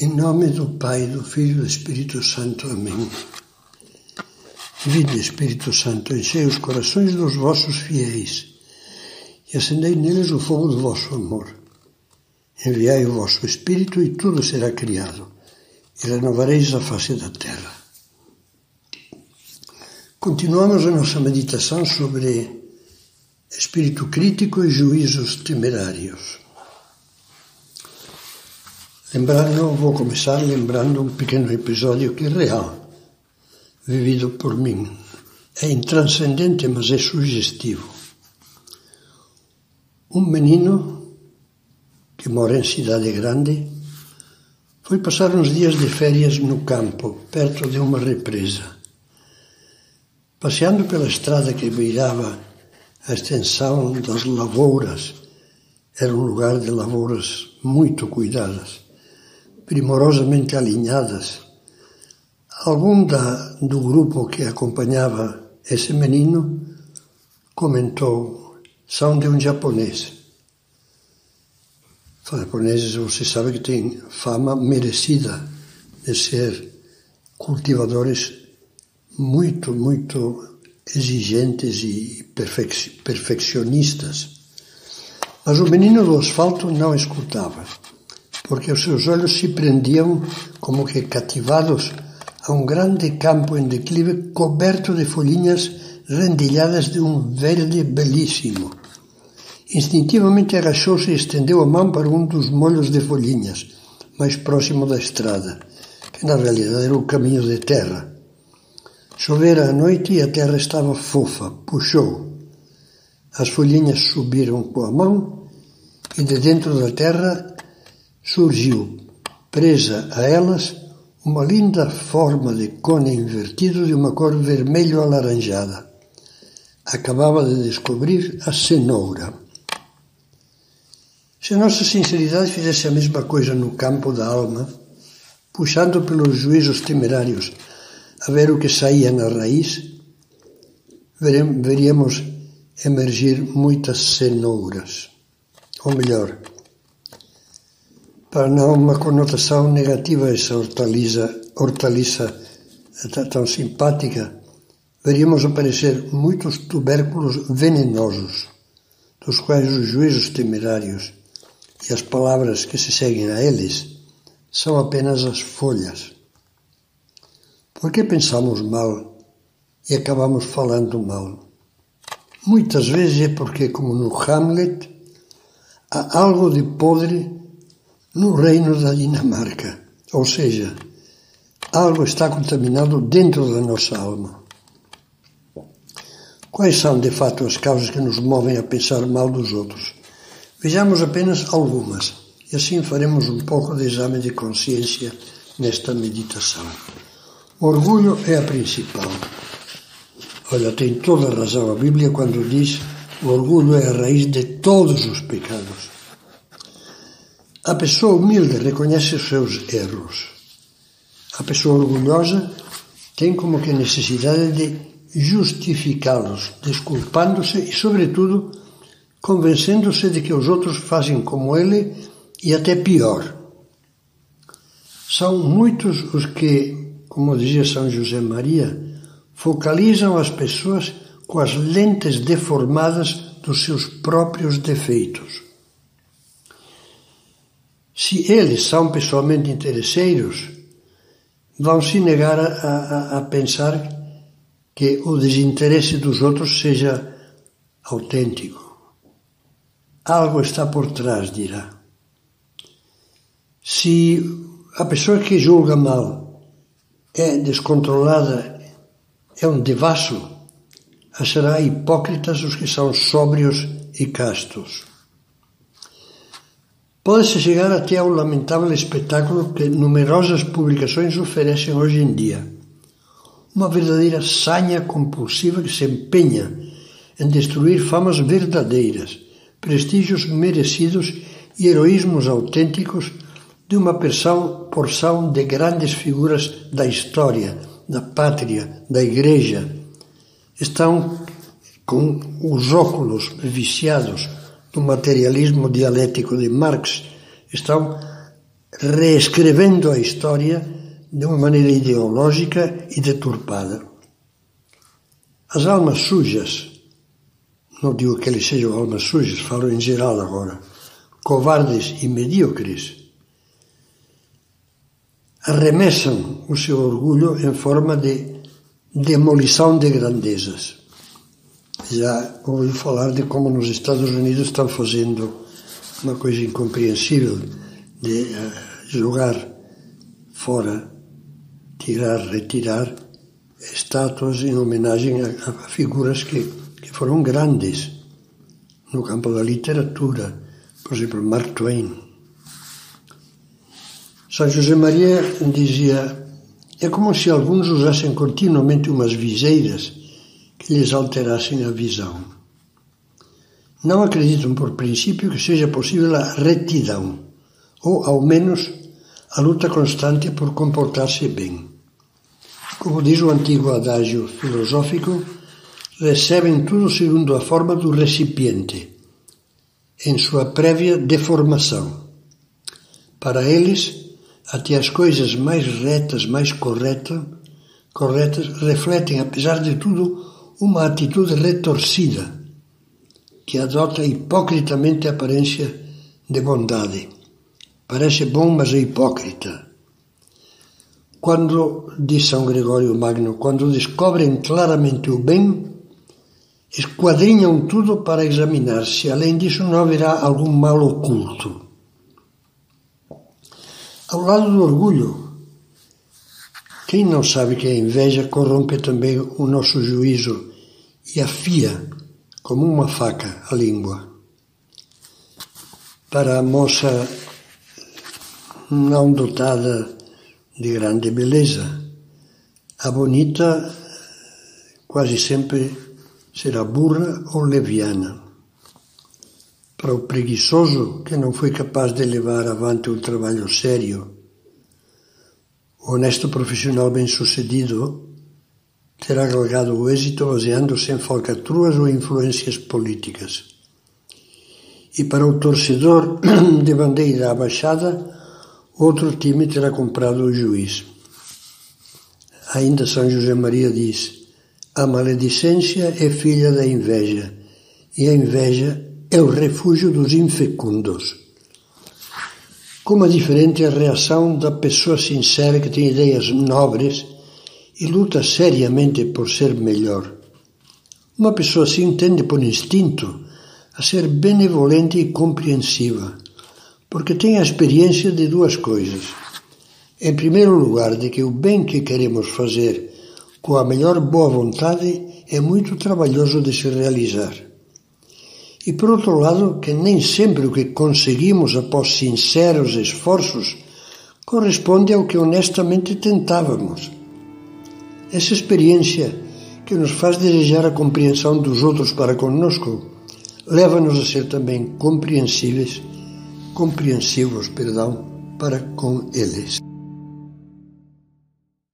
Em nome do Pai, do Filho e do Espírito Santo. Amém. Vinde, Espírito Santo, enchei os corações dos vossos fiéis e acendei neles o fogo do vosso amor. Enviai o vosso Espírito e tudo será criado, e renovareis a face da terra. Continuamos a nossa meditação sobre espírito crítico e juízos temerários. Lembrando, vou começar lembrando um pequeno episódio que é real, vivido por mim. É intranscendente, mas é sugestivo. Um menino que mora em cidade grande foi passar uns dias de férias no campo, perto de uma represa. Passeando pela estrada que beirava a extensão das lavouras, era um lugar de lavouras muito cuidadas primorosamente alinhadas. Algum da, do grupo que acompanhava esse menino comentou: são de um japonês. Os japoneses, você sabe que têm fama merecida de ser cultivadores muito, muito exigentes e perfeccionistas. Mas o menino do asfalto não escutava porque os seus olhos se prendiam como que cativados a um grande campo em declive coberto de folhinhas rendilhadas de um verde belíssimo. Instintivamente agachou-se e estendeu a mão para um dos molhos de folhinhas, mais próximo da estrada, que na realidade era o caminho de terra. Chovera à noite e a terra estava fofa, puxou. As folhinhas subiram com a mão e de dentro da terra surgiu, presa a elas, uma linda forma de cone invertido de uma cor vermelho alaranjada. Acabava de descobrir a cenoura. Se a nossa sinceridade fizesse a mesma coisa no campo da alma, puxando pelos juízos temerários a ver o que saía na raiz, veríamos emergir muitas cenouras. Ou melhor, para não uma conotação negativa essa hortaliça, hortaliça tão simpática, veríamos aparecer muitos tubérculos venenosos, dos quais os juízos temerários e as palavras que se seguem a eles são apenas as folhas. Por que pensamos mal e acabamos falando mal? Muitas vezes é porque, como no Hamlet, há algo de podre no reino da Dinamarca. Ou seja, algo está contaminado dentro da nossa alma. Quais são, de fato, as causas que nos movem a pensar mal dos outros? Vejamos apenas algumas, e assim faremos um pouco de exame de consciência nesta meditação. O orgulho é a principal. Olha, tem toda a razão a Bíblia quando diz o orgulho é a raiz de todos os pecados. A pessoa humilde reconhece os seus erros. A pessoa orgulhosa tem como que necessidade de justificá-los, desculpando-se e, sobretudo, convencendo-se de que os outros fazem como ele e até pior. São muitos os que, como dizia São José Maria, focalizam as pessoas com as lentes deformadas dos seus próprios defeitos. Se eles são pessoalmente interesseiros, vão se negar a, a, a pensar que o desinteresse dos outros seja autêntico. Algo está por trás, dirá. Se a pessoa que julga mal é descontrolada, é um devasso, achará hipócritas os que são sóbrios e castos. Pode-se chegar até ao lamentável espetáculo que numerosas publicações oferecem hoje em dia. Uma verdadeira sanha compulsiva que se empenha em destruir famas verdadeiras, prestígios merecidos e heroísmos autênticos de uma porção, de grandes figuras da história, da pátria, da igreja. Estão com os óculos viciados do materialismo dialético de Marx estão reescrevendo a história de uma maneira ideológica e deturpada. As almas sujas, não digo que eles sejam almas sujas, falo em geral agora, covardes e medíocres, arremessam o seu orgulho em forma de demolição de grandezas. Já ouvi falar de como nos Estados Unidos estão fazendo uma coisa incompreensível de uh, jogar fora, tirar, retirar estátuas em homenagem a, a figuras que, que foram grandes no campo da literatura, por exemplo, Mark Twain. São José Maria dizia: é como se alguns usassem continuamente umas viseiras lhes alterassem a visão. Não acreditam, por princípio, que seja possível a retidão, ou, ao menos, a luta constante por comportar-se bem. Como diz o antigo adágio filosófico, recebem tudo segundo a forma do recipiente, em sua prévia deformação. Para eles, até as coisas mais retas, mais corretas, corretas refletem, apesar de tudo, uma atitude retorcida, que adota hipocritamente a aparência de bondade. Parece bom, mas é hipócrita. Quando, diz São Gregório Magno, quando descobrem claramente o bem, esquadrinham tudo para examinar se além disso não haverá algum mal oculto. Ao lado do orgulho, quem não sabe que a inveja corrompe também o nosso juízo e afia, como uma faca, a língua? Para a moça não dotada de grande beleza, a bonita quase sempre será burra ou leviana. Para o preguiçoso que não foi capaz de levar avante um trabalho sério, o honesto profissional bem-sucedido terá galgado o êxito baseando-se em falcatruas ou influências políticas. E para o torcedor de bandeira abaixada, outro time terá comprado o juiz. Ainda São José Maria diz: a maledicência é filha da inveja, e a inveja é o refúgio dos infecundos. Como é diferente a reação da pessoa sincera que tem ideias nobres e luta seriamente por ser melhor. Uma pessoa assim tende por instinto a ser benevolente e compreensiva, porque tem a experiência de duas coisas. Em primeiro lugar, de que o bem que queremos fazer com a melhor boa vontade é muito trabalhoso de se realizar. E por outro lado, que nem sempre o que conseguimos após sinceros esforços corresponde ao que honestamente tentávamos. Essa experiência que nos faz desejar a compreensão dos outros para conosco leva-nos a ser também compreensíveis, compreensivos, perdão, para com eles.